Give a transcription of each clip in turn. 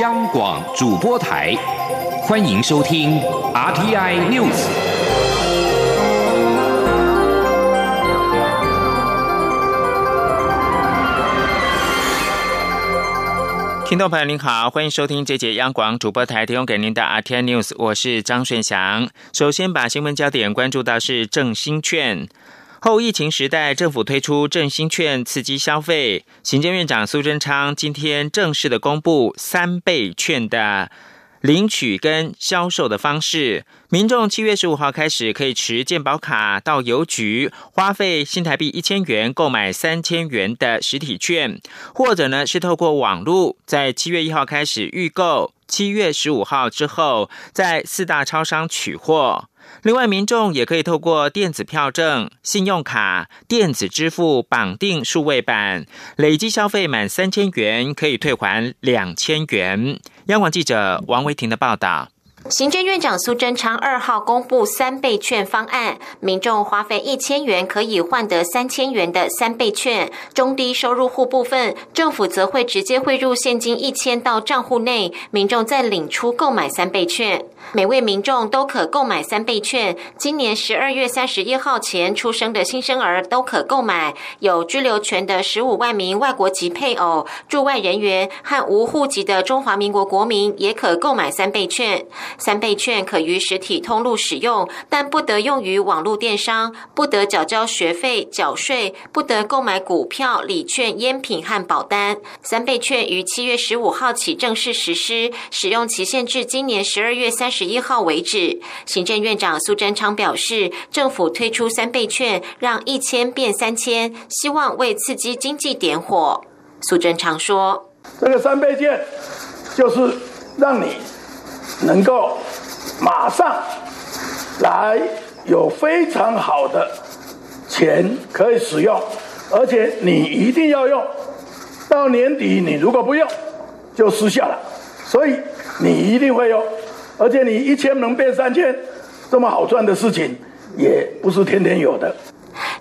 央广主播台，欢迎收听 RTI News。听众朋友您好，欢迎收听这节央广主播台提供给您的 RTI News，我是张顺祥。首先把新闻焦点关注到是振兴券。后疫情时代，政府推出振兴券刺激消费。行政院长苏贞昌今天正式的公布三倍券的领取跟销售的方式。民众七月十五号开始可以持健保卡到邮局，花费新台币一千元购买三千元的实体券，或者呢是透过网络，在七月一号开始预购，七月十五号之后在四大超商取货。另外，民众也可以透过电子票证、信用卡、电子支付绑定数位版，累计消费满三千元可以退还两千元。央广记者王维婷的报道。行政院长苏贞昌二号公布三倍券方案，民众花费一千元可以换得三千元的三倍券。中低收入户部分，政府则会直接汇入现金一千到账户内，民众再领出购买三倍券。每位民众都可购买三倍券。今年十二月三十一号前出生的新生儿都可购买。有居留权的十五万名外国籍配偶、驻外人员和无户籍的中华民国国民也可购买三倍券。三倍券可于实体通路使用，但不得用于网络电商，不得缴交学费、缴税，不得购买股票、礼券、烟品和保单。三倍券于七月十五号起正式实施，使用期限至今年十二月三十一号为止。行政院长苏贞昌表示，政府推出三倍券，让一千变三千，希望为刺激经济点火。苏贞昌说：“这个三倍券就是让你。”能够马上来有非常好的钱可以使用，而且你一定要用到年底，你如果不用就失效了。所以你一定会用，而且你一千能变三千，这么好赚的事情也不是天天有的。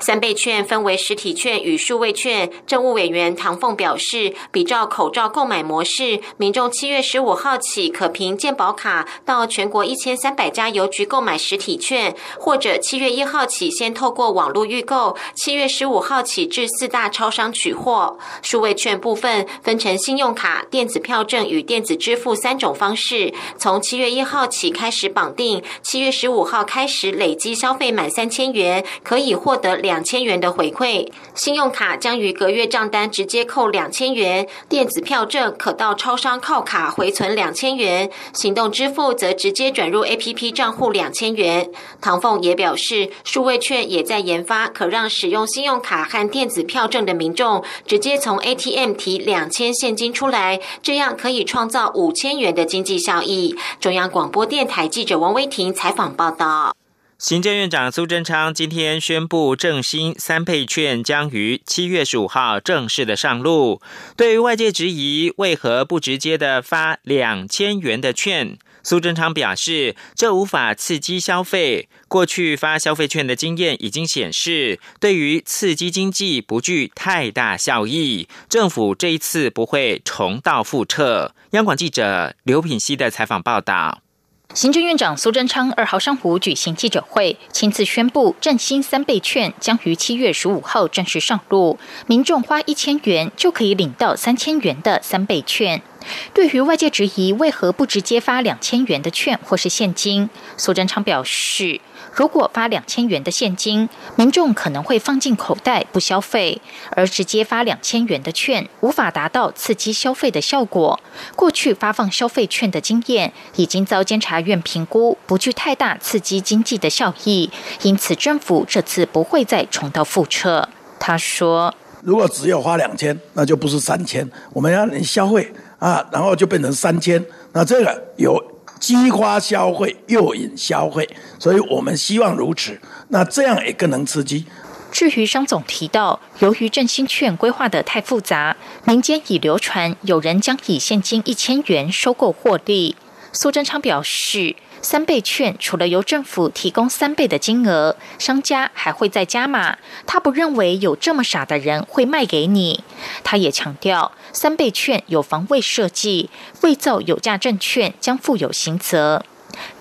三倍券分为实体券与数位券。政务委员唐凤表示，比照口罩购买模式，民众七月十五号起可凭健保卡到全国一千三百家邮局购买实体券，或者七月一号起先透过网络预购，七月十五号起至四大超商取货。数位券部分分成信用卡、电子票证与电子支付三种方式，从七月一号起开始绑定，七月十五号开始累积消费满三千元可以获得两。两千元的回馈，信用卡将于隔月账单直接扣两千元，电子票证可到超商靠卡回存两千元，行动支付则直接转入 A P P 账户两千元。唐凤也表示，数位券也在研发，可让使用信用卡和电子票证的民众直接从 A T M 提两千现金出来，这样可以创造五千元的经济效益。中央广播电台记者王威婷采访报道。行政院长苏贞昌今天宣布，正兴三倍券将于七月十五号正式的上路。对于外界质疑为何不直接的发两千元的券，苏贞昌表示，这无法刺激消费。过去发消费券的经验已经显示，对于刺激经济不具太大效益。政府这一次不会重蹈覆辙。央广记者刘品熙的采访报道。行政院长苏贞昌二号上午举行记者会，亲自宣布振兴三倍券将于七月十五号正式上路，民众花一千元就可以领到三千元的三倍券。对于外界质疑为何不直接发两千元的券或是现金，苏贞昌表示。如果发两千元的现金，民众可能会放进口袋不消费；而直接发两千元的券，无法达到刺激消费的效果。过去发放消费券的经验已经遭监察院评估，不具太大刺激经济的效益，因此政府这次不会再重蹈覆辙。他说：“如果只有花两千，那就不是三千，我们要能消费啊，然后就变成三千，那这个有。”激发消费，诱引消费，所以我们希望如此。那这样也更能刺激。至于商总提到，由于振兴券规划的太复杂，民间已流传有人将以现金一千元收购获利。苏贞昌表示，三倍券除了由政府提供三倍的金额，商家还会再加码。他不认为有这么傻的人会卖给你。他也强调，三倍券有防卫设计，伪造有价证券将负有刑责。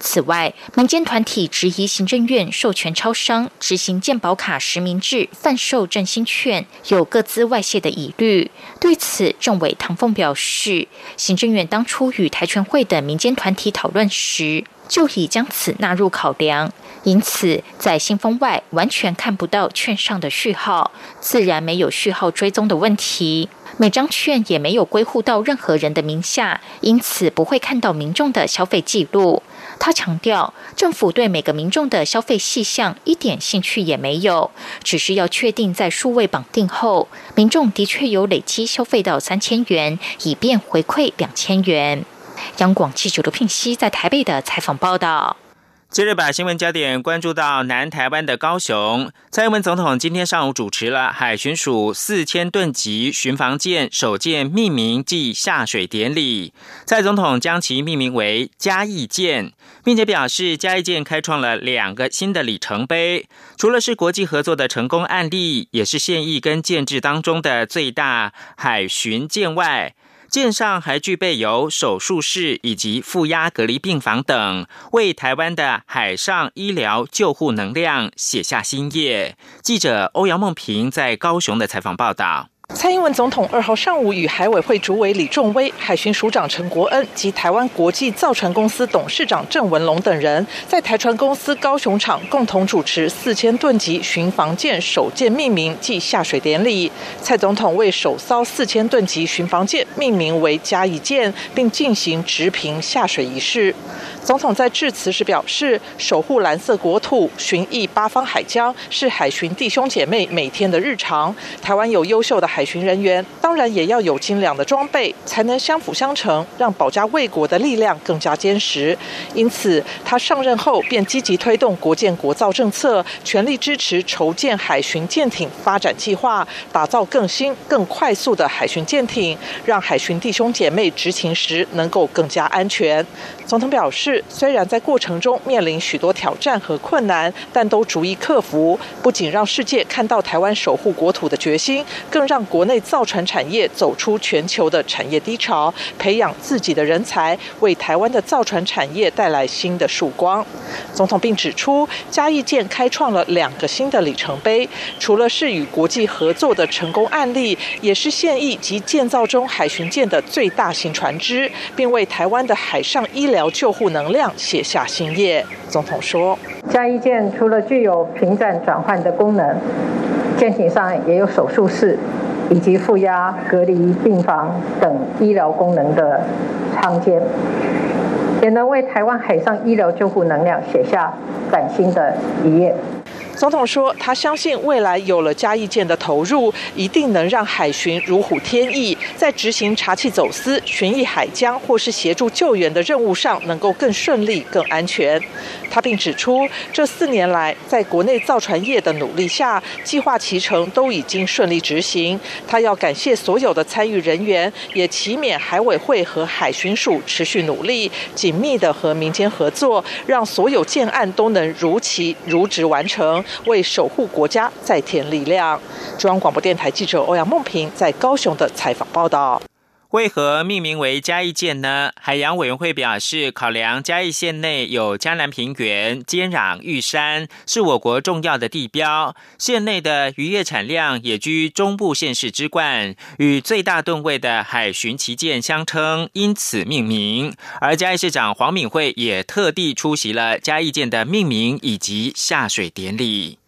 此外，民间团体质疑行政院授权超商执行健保卡实名制贩售振兴券，有各资外泄的疑虑。对此，政委唐凤表示，行政院当初与台全会等民间团体讨论时，就已将此纳入考量，因此在信封外完全看不到券上的序号，自然没有序号追踪的问题。每张券也没有归户到任何人的名下，因此不会看到民众的消费记录。他强调，政府对每个民众的消费细项一点兴趣也没有，只是要确定在数位绑定后，民众的确有累积消费到三千元，以便回馈两千元。央广记者刘聘熙在台北的采访报道。接着把新闻焦点关注到南台湾的高雄，蔡英文总统今天上午主持了海巡署四千吨级巡防舰首舰命名暨下水典礼。蔡总统将其命名为嘉义舰，并且表示嘉义舰开创了两个新的里程碑，除了是国际合作的成功案例，也是现役跟建制当中的最大海巡舰外。舰上还具备有手术室以及负压隔离病房等，为台湾的海上医疗救护能量写下新页。记者欧阳梦平在高雄的采访报道。蔡英文总统二号上午与海委会主委李仲威、海巡署长陈国恩及台湾国际造船公司董事长郑文龙等人，在台船公司高雄厂共同主持四千吨级巡防舰首舰命名暨下水典礼。蔡总统为首艘四千吨级巡防舰命名为嘉义舰，并进行直平下水仪式。总统在致辞时表示：“守护蓝色国土，巡弋八方海疆，是海巡弟兄姐妹每天的日常。台湾有优秀的海。”巡人员当然也要有精良的装备，才能相辅相成，让保家卫国的力量更加坚实。因此，他上任后便积极推动国建国造政策，全力支持筹建海巡舰艇发展计划，打造更新、更快速的海巡舰艇，让海巡弟兄姐妹执勤时能够更加安全。总统表示，虽然在过程中面临许多挑战和困难，但都逐一克服，不仅让世界看到台湾守护国土的决心，更让国内造船产业走出全球的产业低潮，培养自己的人才，为台湾的造船产业带来新的曙光。总统并指出，嘉义舰开创了两个新的里程碑，除了是与国际合作的成功案例，也是现役及建造中海巡舰的最大型船只，并为台湾的海上医疗救护能能量写下新页。总统说，嘉义舰除了具有平战转换的功能，舰艇上也有手术室。以及负压隔离病房等医疗功能的舱间，也能为台湾海上医疗救护能量写下崭新的一页。总统说，他相信未来有了嘉义舰的投入，一定能让海巡如虎添翼，在执行查缉走私、巡弋海疆或是协助救援的任务上，能够更顺利、更安全。他并指出，这四年来，在国内造船业的努力下，计划其成都已经顺利执行。他要感谢所有的参与人员，也祈勉海委会和海巡署持续努力，紧密的和民间合作，让所有建案都能如期如职完成。为守护国家再添力量。中央广播电台记者欧阳梦平在高雄的采访报道。为何命名为嘉义舰呢？海洋委员会表示，考量嘉义县内有江南平原接壤玉山，是我国重要的地标，县内的渔业产量也居中部县市之冠，与最大吨位的海巡旗舰相称，因此命名。而嘉义市长黄敏惠也特地出席了嘉义舰的命名以及下水典礼。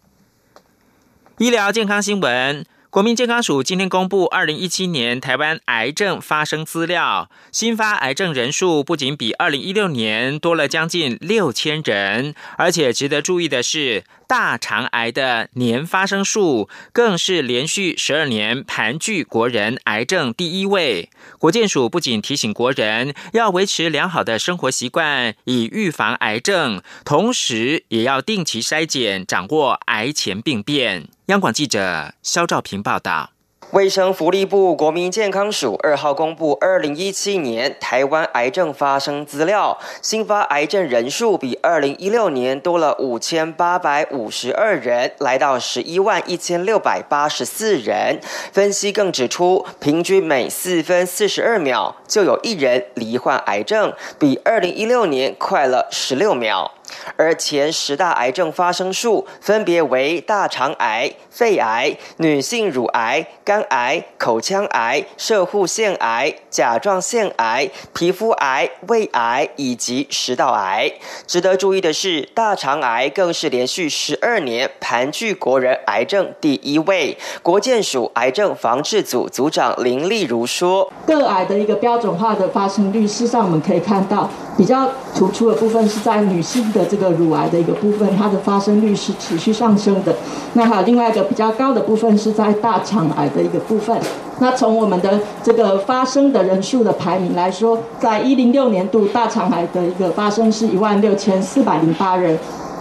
医疗健康新闻。国民健康署今天公布二零一七年台湾癌症发生资料，新发癌症人数不仅比二零一六年多了将近六千人，而且值得注意的是。大肠癌的年发生数更是连续十二年盘踞国人癌症第一位。国健署不仅提醒国人要维持良好的生活习惯，以预防癌症，同时也要定期筛检，掌握癌前病变。央广记者肖兆平报道。卫生福利部国民健康署二号公布，二零一七年台湾癌症发生资料，新发癌症人数比二零一六年多了五千八百五十二人，来到十一万一千六百八十四人。分析更指出，平均每四分四十二秒就有一人罹患癌症，比二零一六年快了十六秒。而前十大癌症发生数分别为大肠癌、肺癌、女性乳癌、肝癌、口腔癌、射护腺癌、甲状腺癌、皮肤癌、胃癌以及食道癌。值得注意的是，大肠癌更是连续十二年盘踞国人癌症第一位。国健署癌症防治组组长林丽如说：“个癌的一个标准化的发生率，事实上我们可以看到，比较突出的部分是在女性的。”这个乳癌的一个部分，它的发生率是持续上升的。那还有另外一个比较高的部分是在大肠癌的一个部分。那从我们的这个发生的人数的排名来说，在一零六年度大肠癌的一个发生是一万六千四百零八人。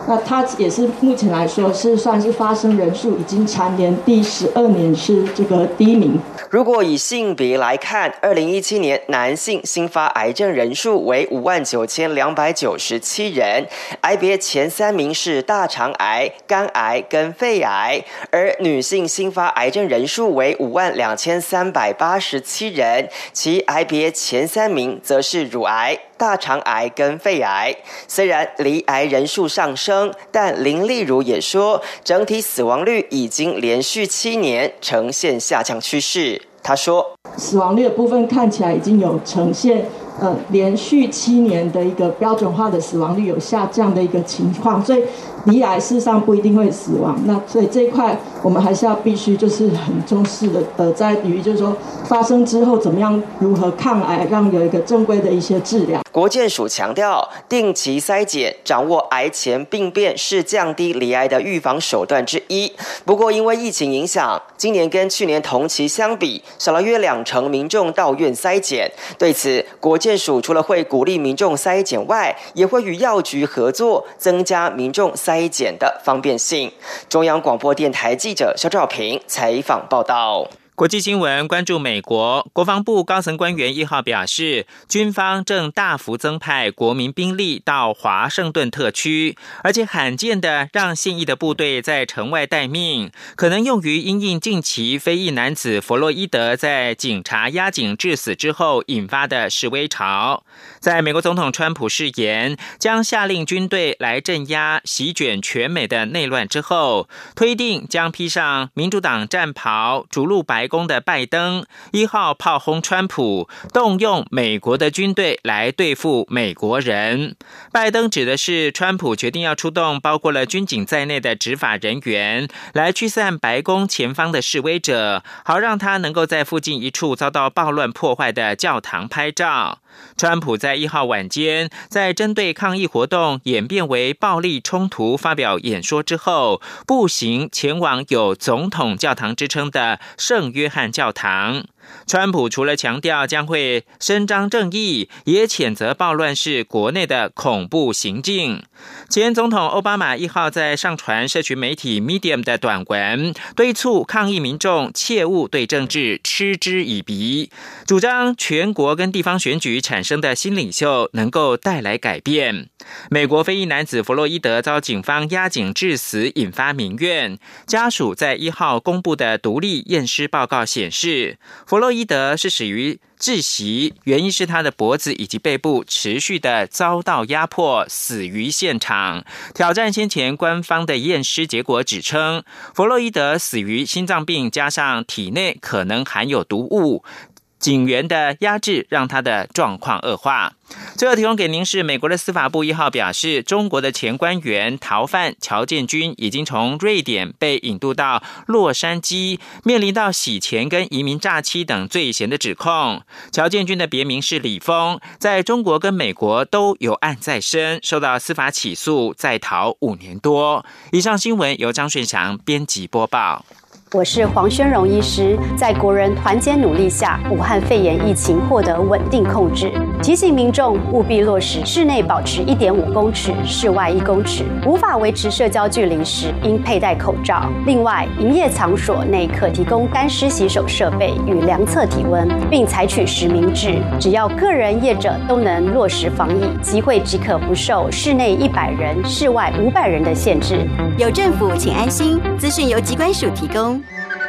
那它也是目前来说是算是发生人数已经蝉联第十二年是这个第一名。如果以性别来看，二零一七年男性新发癌症人数为五万九千两百九十七人，癌别前三名是大肠癌、肝癌跟肺癌，而女性新发癌症人数为五万两千三百八十七人，其癌别前三名则是乳癌。大肠癌跟肺癌虽然离癌人数上升，但林丽如也说，整体死亡率已经连续七年呈现下降趋势。她说，死亡率的部分看起来已经有呈现。呃，连续七年的一个标准化的死亡率有下降的一个情况，所以离癌事实上不一定会死亡。那所以这一块我们还是要必须就是很重视的，呃，在于就是说发生之后怎么样如何抗癌，让有一个正规的一些治疗。国健署强调，定期筛检、掌握癌前病变是降低离癌的预防手段之一。不过因为疫情影响，今年跟去年同期相比少了约两成民众到院筛检。对此，国健。署除了会鼓励民众筛检外，也会与药局合作，增加民众筛检的方便性。中央广播电台记者肖兆平采访报道。国际新闻关注美国国防部高层官员一号表示，军方正大幅增派国民兵力到华盛顿特区，而且罕见的让现役的部队在城外待命，可能用于因应近期非裔男子弗洛伊德在警察压警致死之后引发的示威潮。在美国总统川普誓言将下令军队来镇压席卷全美的内乱之后，推定将披上民主党战袍，逐鹿白。宫的拜登一号炮轰川普，动用美国的军队来对付美国人。拜登指的是川普决定要出动包括了军警在内的执法人员，来驱散白宫前方的示威者，好让他能够在附近一处遭到暴乱破坏的教堂拍照。川普在一号晚间，在针对抗议活动演变为暴力冲突发表演说之后，步行前往有“总统教堂”之称的圣约翰教堂。川普除了强调将会伸张正义，也谴责暴乱是国内的恐怖行径。前总统奥巴马一号在上传社群媒体 Medium 的短文，敦促抗议民众切勿对政治嗤之以鼻，主张全国跟地方选举产生的新领袖能够带来改变。美国非裔男子弗洛伊德遭警方压颈致死，引发民怨。家属在一号公布的独立验尸报告显示，弗洛伊德是死于窒息，原因是他的脖子以及背部持续的遭到压迫，死于现场。挑战先前官方的验尸结果，指称弗洛伊德死于心脏病，加上体内可能含有毒物。警员的压制让他的状况恶化。最后提供给您是美国的司法部一号表示，中国的前官员逃犯乔建军已经从瑞典被引渡到洛杉矶，面临到洗钱跟移民诈欺等罪嫌的指控。乔建军的别名是李峰，在中国跟美国都有案在身，受到司法起诉，在逃五年多。以上新闻由张顺祥编辑播报。我是黄宣荣医师，在国人团结努力下，武汉肺炎疫情获得稳定控制。提醒民众务必落实室内保持一点五公尺，室外一公尺。无法维持社交距离时，应佩戴口罩。另外，营业场所内可提供干湿洗手设备与量测体温，并采取实名制。只要个人业者都能落实防疫，集会即可不受室内一百人、室外五百人的限制。有政府，请安心。资讯由机关署提供。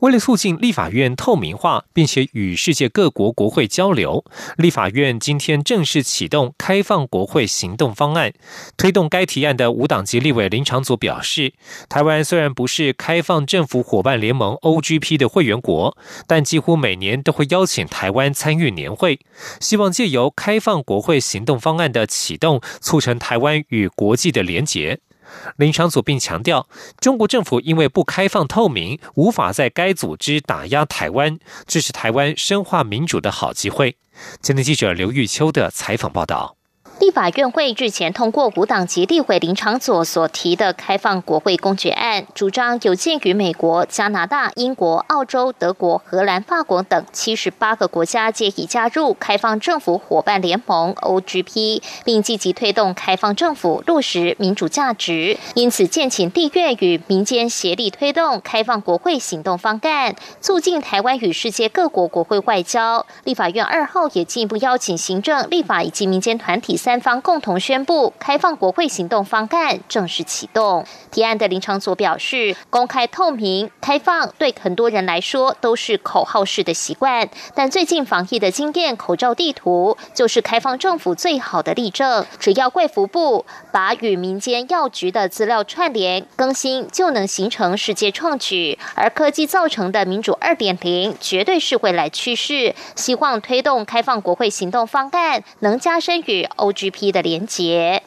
为了促进立法院透明化，并且与世界各国国会交流，立法院今天正式启动开放国会行动方案。推动该提案的无党籍立委林长佐表示，台湾虽然不是开放政府伙伴联盟 （OGP） 的会员国，但几乎每年都会邀请台湾参与年会，希望借由开放国会行动方案的启动，促成台湾与国际的连结。临床组并强调，中国政府因为不开放透明，无法在该组织打压台湾，这是台湾深化民主的好机会。今天记者刘玉秋的采访报道。立法院会日前通过无党籍立委林长佐所提的开放国会公决案，主张有鉴于美国、加拿大、英国、澳洲、德国、荷兰、法国等七十八个国家皆已加入开放政府伙伴联盟 （OGP），并积极推动开放政府落实民主价值，因此建请立院与民间协力推动开放国会行动方案，促进台湾与世界各国国会外交。立法院二号也进一步邀请行政、立法以及民间团体。三方共同宣布开放国会行动方案正式启动。提案的林长佐表示，公开透明、开放对很多人来说都是口号式的习惯，但最近防疫的经验，口罩地图就是开放政府最好的例证。只要贵服部把与民间药局的资料串联更新，就能形成世界创举。而科技造成的民主二点零，绝对是未来趋势。希望推动开放国会行动方案，能加深与欧。GP 的连结，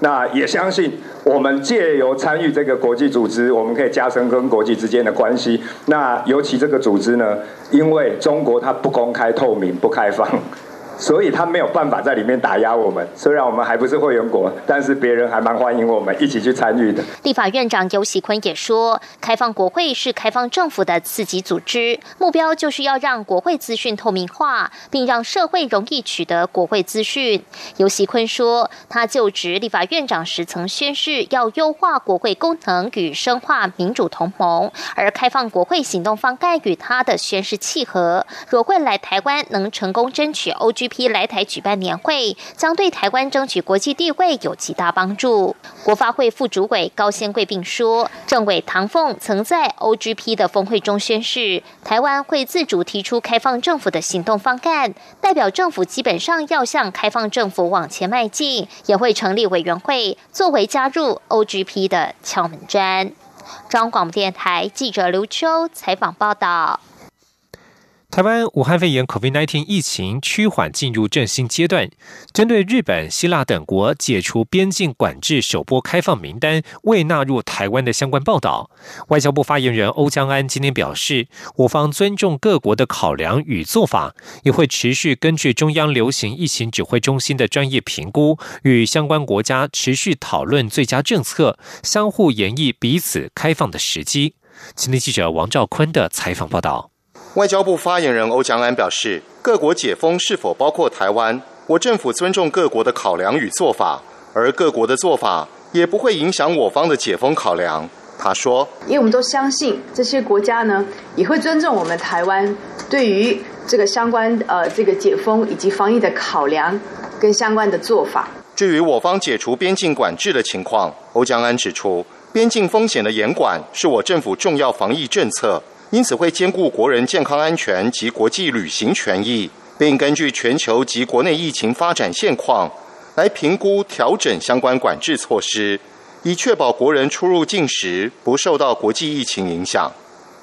那也相信我们借由参与这个国际组织，我们可以加深跟国际之间的关系。那尤其这个组织呢，因为中国它不公开、透明、不开放。所以他没有办法在里面打压我们。虽然我们还不是会员国，但是别人还蛮欢迎我们一起去参与的。立法院长尤喜坤也说，开放国会是开放政府的次级组织，目标就是要让国会资讯透明化，并让社会容易取得国会资讯。尤喜坤说，他就职立法院长时曾宣誓要优化国会功能与深化民主同盟，而开放国会行动方案与他的宣誓契合。若未来台湾能成功争取 OG。批来台举办年会，将对台湾争取国际地位有极大帮助。国发会副主委高先贵并说，政委唐凤曾在 OGP 的峰会中宣誓，台湾会自主提出开放政府的行动方案，代表政府基本上要向开放政府往前迈进，也会成立委员会作为加入 OGP 的敲门砖。中央广播电台记者刘秋采访报道。台湾武汉肺炎 （COVID-19） 疫情趋缓进入振兴阶段，针对日本、希腊等国解除边境管制首波开放名单未纳入台湾的相关报道，外交部发言人欧江安今天表示，我方尊重各国的考量与做法，也会持续根据中央流行疫情指挥中心的专业评估，与相关国家持续讨论最佳政策，相互研议彼此开放的时机。今天记者王兆坤的采访报道。外交部发言人欧江安表示，各国解封是否包括台湾，我政府尊重各国的考量与做法，而各国的做法也不会影响我方的解封考量。他说：“因为我们都相信这些国家呢，也会尊重我们台湾对于这个相关呃这个解封以及防疫的考量跟相关的做法。至于我方解除边境管制的情况，欧江安指出，边境风险的严管是我政府重要防疫政策。”因此会兼顾国人健康安全及国际旅行权益，并根据全球及国内疫情发展现况来评估调整相关管制措施，以确保国人出入境时不受到国际疫情影响。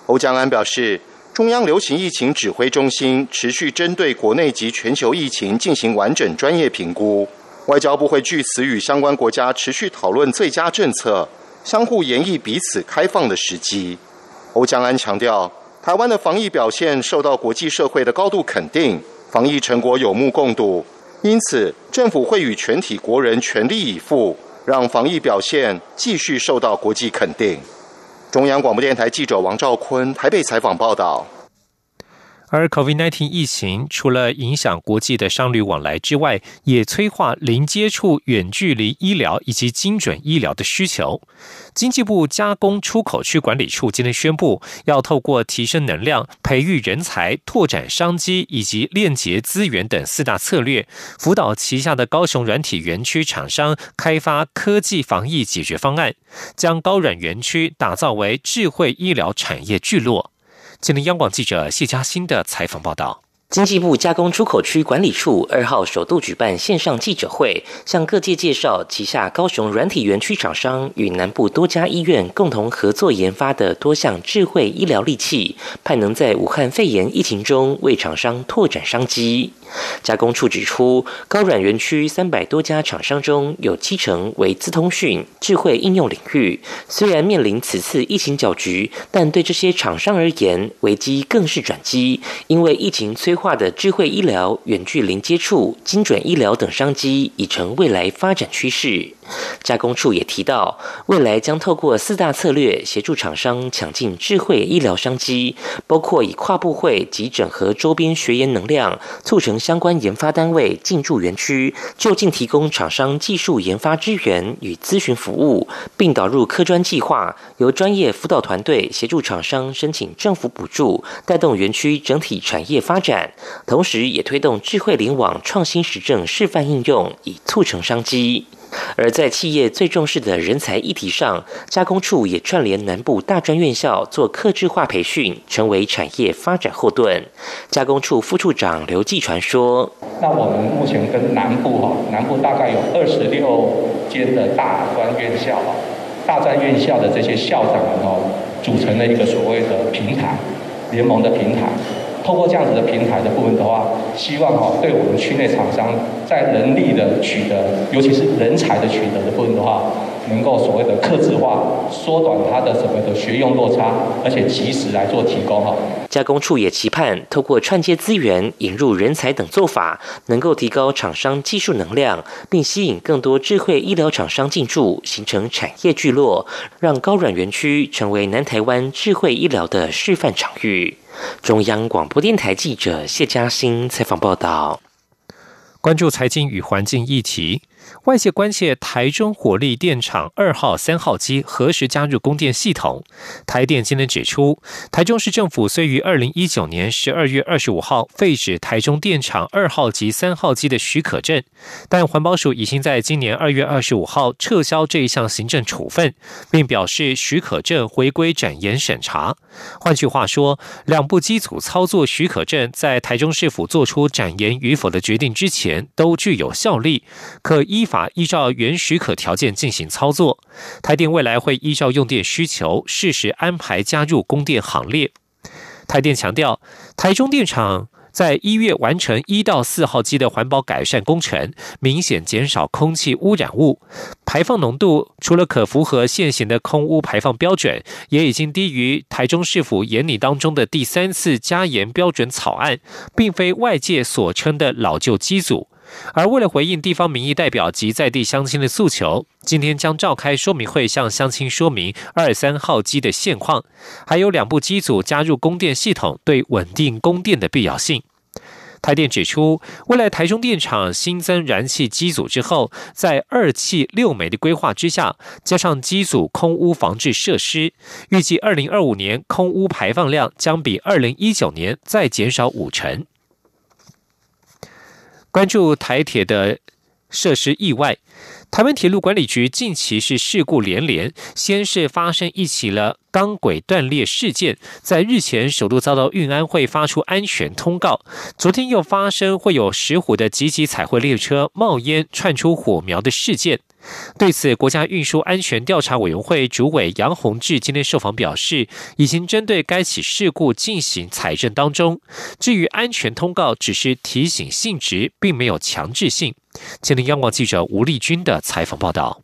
欧江安表示，中央流行疫情指挥中心持续针对国内及全球疫情进行完整专业评估，外交部会据此与相关国家持续讨论最佳政策，相互演绎彼此开放的时机。欧江安强调，台湾的防疫表现受到国际社会的高度肯定，防疫成果有目共睹，因此政府会与全体国人全力以赴，让防疫表现继续受到国际肯定。中央广播电台记者王兆坤台北采访报道。而 COVID-19 疫情除了影响国际的商旅往来之外，也催化零接触、远距离医疗以及精准医疗的需求。经济部加工出口区管理处今天宣布，要透过提升能量、培育人才、拓展商机以及链接资源等四大策略，辅导旗下的高雄软体园区厂商开发科技防疫解决方案，将高软园区打造为智慧医疗产业聚落。今天，央广记者谢佳欣的采访报道。经济部加工出口区管理处二号首度举办线上记者会，向各界介绍旗下高雄软体园区厂商与南部多家医院共同合作研发的多项智慧医疗利器，盼能在武汉肺炎疫情中为厂商拓展商机。加工处指出，高软园区三百多家厂商中有七成为资通讯、智慧应用领域。虽然面临此次疫情搅局，但对这些厂商而言，危机更是转机，因为疫情催化的智慧医疗、远距零接触、精准医疗等商机已成未来发展趋势。加工处也提到，未来将透过四大策略协助厂商抢进智慧医疗商机，包括以跨部会及整合周边学研能量，促成相关研发单位进驻园区，就近提供厂商技术研发支援与咨询服务，并导入科专计划，由专业辅导团队协助厂商申请政府补助，带动园区整体产业发展。同时，也推动智慧联网创新实证示范应用，以促成商机。而在企业最重视的人才议题上，加工处也串联南部大专院校做客制化培训，成为产业发展后盾。加工处副处长刘继传说：“那我们目前跟南部哈，南部大概有二十六间的大专院校，大专院校的这些校长们哦，组成了一个所谓的平台联盟的平台。”透过这样子的平台的部分的话，希望哈对我们区内厂商在人力的取得，尤其是人才的取得的部分的话，能够所谓的克制化，缩短它的什么的学用落差，而且及时来做提供哈。加工处也期盼透过串接资源、引入人才等做法，能够提高厂商技术能量，并吸引更多智慧医疗厂商进驻，形成产业聚落，让高软园区成为南台湾智慧医疗的示范场域。中央广播电台记者谢嘉欣采访报道。关注财经与环境议题。外界关切台中火力电厂二号、三号机何时加入供电系统。台电今天指出，台中市政府虽于二零一九年十二月二十五号废止台中电厂二号及三号机的许可证，但环保署已经在今年二月二十五号撤销这一项行政处分，并表示许可证回归展延审查。换句话说，两部机组操作许可证在台中市府做出展延与否的决定之前都具有效力，可。依法依照原许可条件进行操作，台电未来会依照用电需求适时安排加入供电行列。台电强调，台中电厂在一月完成一到四号机的环保改善工程，明显减少空气污染物排放浓度，除了可符合现行的空污排放标准，也已经低于台中市府研拟当中的第三次加严标准草案，并非外界所称的老旧机组。而为了回应地方民意代表及在地乡亲的诉求，今天将召开说明会，向乡亲说明二三号机的现况，还有两部机组加入供电系统对稳定供电的必要性。台电指出，未来台中电厂新增燃气机组之后，在二气六煤的规划之下，加上机组空污防治设施，预计二零二五年空污排放量将比二零一九年再减少五成。关注台铁的设施意外，台湾铁路管理局近期是事故连连，先是发生一起了钢轨断裂事件，在日前首度遭到运安会发出安全通告，昨天又发生会有石虎的集集彩绘列车冒烟窜出火苗的事件。对此，国家运输安全调查委员会主委杨宏志今天受访表示，已经针对该起事故进行采证当中。至于安全通告，只是提醒性质，并没有强制性。今天，央广记者吴丽君的采访报道。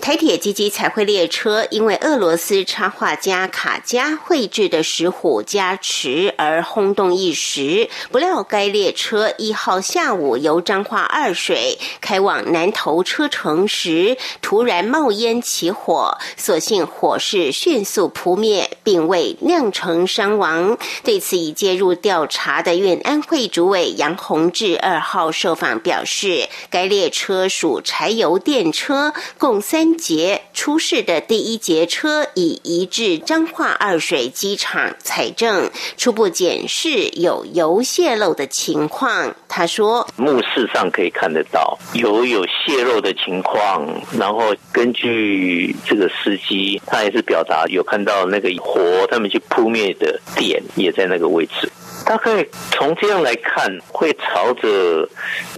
台铁积极彩绘列车因为俄罗斯插画家卡加绘制的石虎加持而轰动一时。不料该列车一号下午由彰化二水开往南投车城时，突然冒烟起火，所幸火势迅速扑灭，并未酿成伤亡。对此已介入调查的运安会主委杨宏志二号受访表示，该列车属柴油电车，共。三节出事的第一节车已移至彰化二水机场采证，初步检视有油泄漏的情况。他说：“目视上可以看得到油有泄漏的情况，然后根据这个司机，他也是表达有看到那个火，他们去扑灭的点也在那个位置。”大概从这样来看，会朝着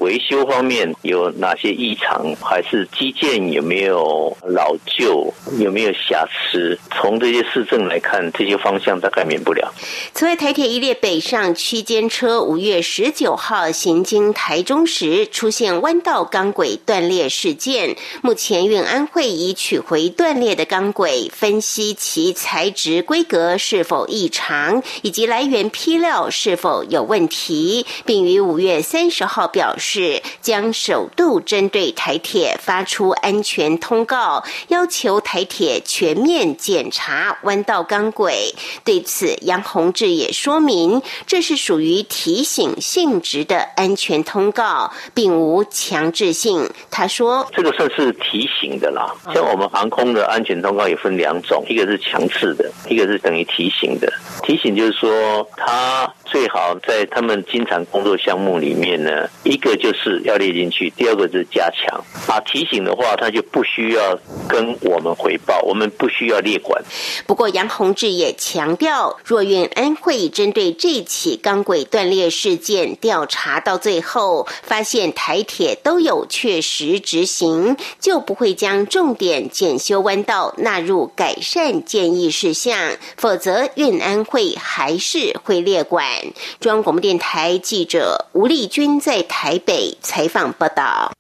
维修方面有哪些异常，还是基建有没有老旧，有没有瑕疵？从这些市政来看，这些方向大概免不了。此外，台铁一列北上区间车五月十九号行经台中时，出现弯道钢轨断裂事件。目前运安会已取回断裂的钢轨，分析其材质规格是否异常，以及来源批料。是否有问题，并于五月三十号表示，将首度针对台铁发出安全通告，要求台铁全面检查弯道钢轨。对此，杨洪志也说明，这是属于提醒性质的安全通告，并无强制性。他说：“这个算是提醒的啦。像我们航空的安全通告也分两种，一个是强制的，一个是等于提醒的。提醒就是说，他。”最好在他们经常工作项目里面呢，一个就是要列进去，第二个就是加强。啊，提醒的话，他就不需要跟我们回报，我们不需要列管。不过杨宏志也强调，若运安会针对这起钢轨断裂事件调查到最后，发现台铁都有确实执行，就不会将重点检修弯道纳入改善建议事项，否则运安会还是会列管。中央广播电台记者吴丽君在台北采访报道。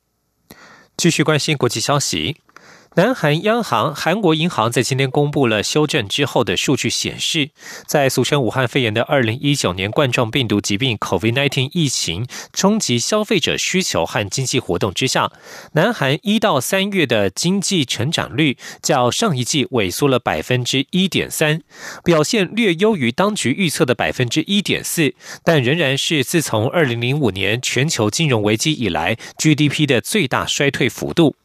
继续关心国际消息。南韩央行韩国银行在今天公布了修正之后的数据，显示，在俗称武汉肺炎的二零一九年冠状病毒疾病 （COVID-19） 疫情冲击消费者需求和经济活动之下，南韩一到三月的经济成长率较上一季萎缩了百分之一点三，表现略优于当局预测的百分之一点四，但仍然是自从二零零五年全球金融危机以来 GDP 的最大衰退幅度。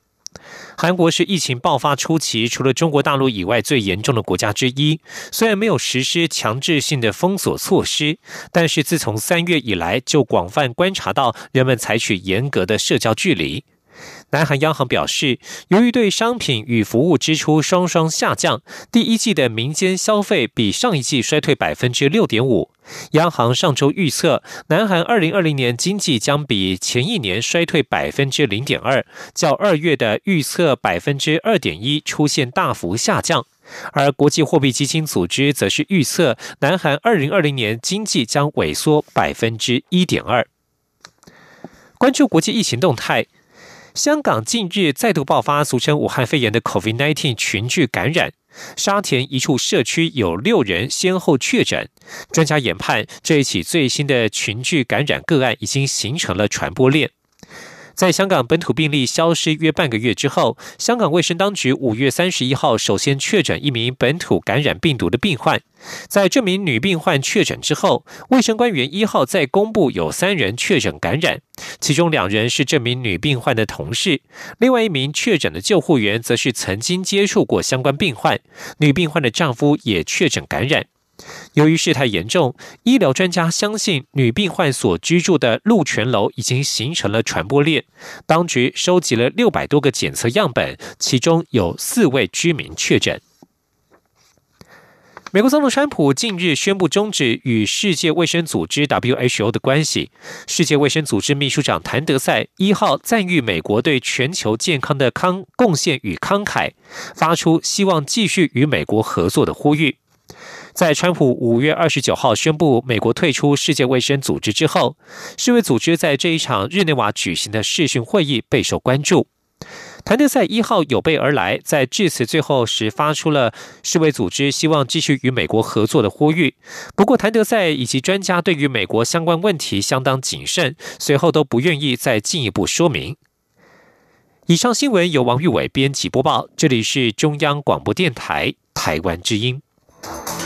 韩国是疫情爆发初期除了中国大陆以外最严重的国家之一。虽然没有实施强制性的封锁措施，但是自从三月以来，就广泛观察到人们采取严格的社交距离。南韩央行表示，由于对商品与服务支出双双下降，第一季的民间消费比上一季衰退百分之六点五。央行上周预测，南韩二零二零年经济将比前一年衰退百分之零点二，较二月的预测百分之二点一出现大幅下降。而国际货币基金组织则是预测，南韩二零二零年经济将萎缩百分之一点二。关注国际疫情动态。香港近日再度爆发俗称武汉肺炎的 COVID-19 群聚感染，沙田一处社区有六人先后确诊。专家研判，这一起最新的群聚感染个案已经形成了传播链。在香港本土病例消失约半个月之后，香港卫生当局五月三十一号首先确诊一名本土感染病毒的病患。在这名女病患确诊之后，卫生官员一号再公布有三人确诊感染，其中两人是这名女病患的同事，另外一名确诊的救护员则是曾经接触过相关病患。女病患的丈夫也确诊感染。由于事态严重，医疗专家相信女病患所居住的鹿泉楼已经形成了传播链。当局收集了六百多个检测样本，其中有四位居民确诊。美国总统川普近日宣布终止与世界卫生组织 （WHO） 的关系。世界卫生组织秘书长谭德赛一号赞誉美国对全球健康的康贡献与慷慨，发出希望继续与美国合作的呼吁。在川普五月二十九号宣布美国退出世界卫生组织之后，世卫组织在这一场日内瓦举行的视讯会议备受关注。谭德赛一号有备而来，在致辞最后时发出了世卫组织希望继续与美国合作的呼吁。不过，谭德赛以及专家对于美国相关问题相当谨慎，随后都不愿意再进一步说明。以上新闻由王玉伟编辑播报，这里是中央广播电台台湾之音。Bye.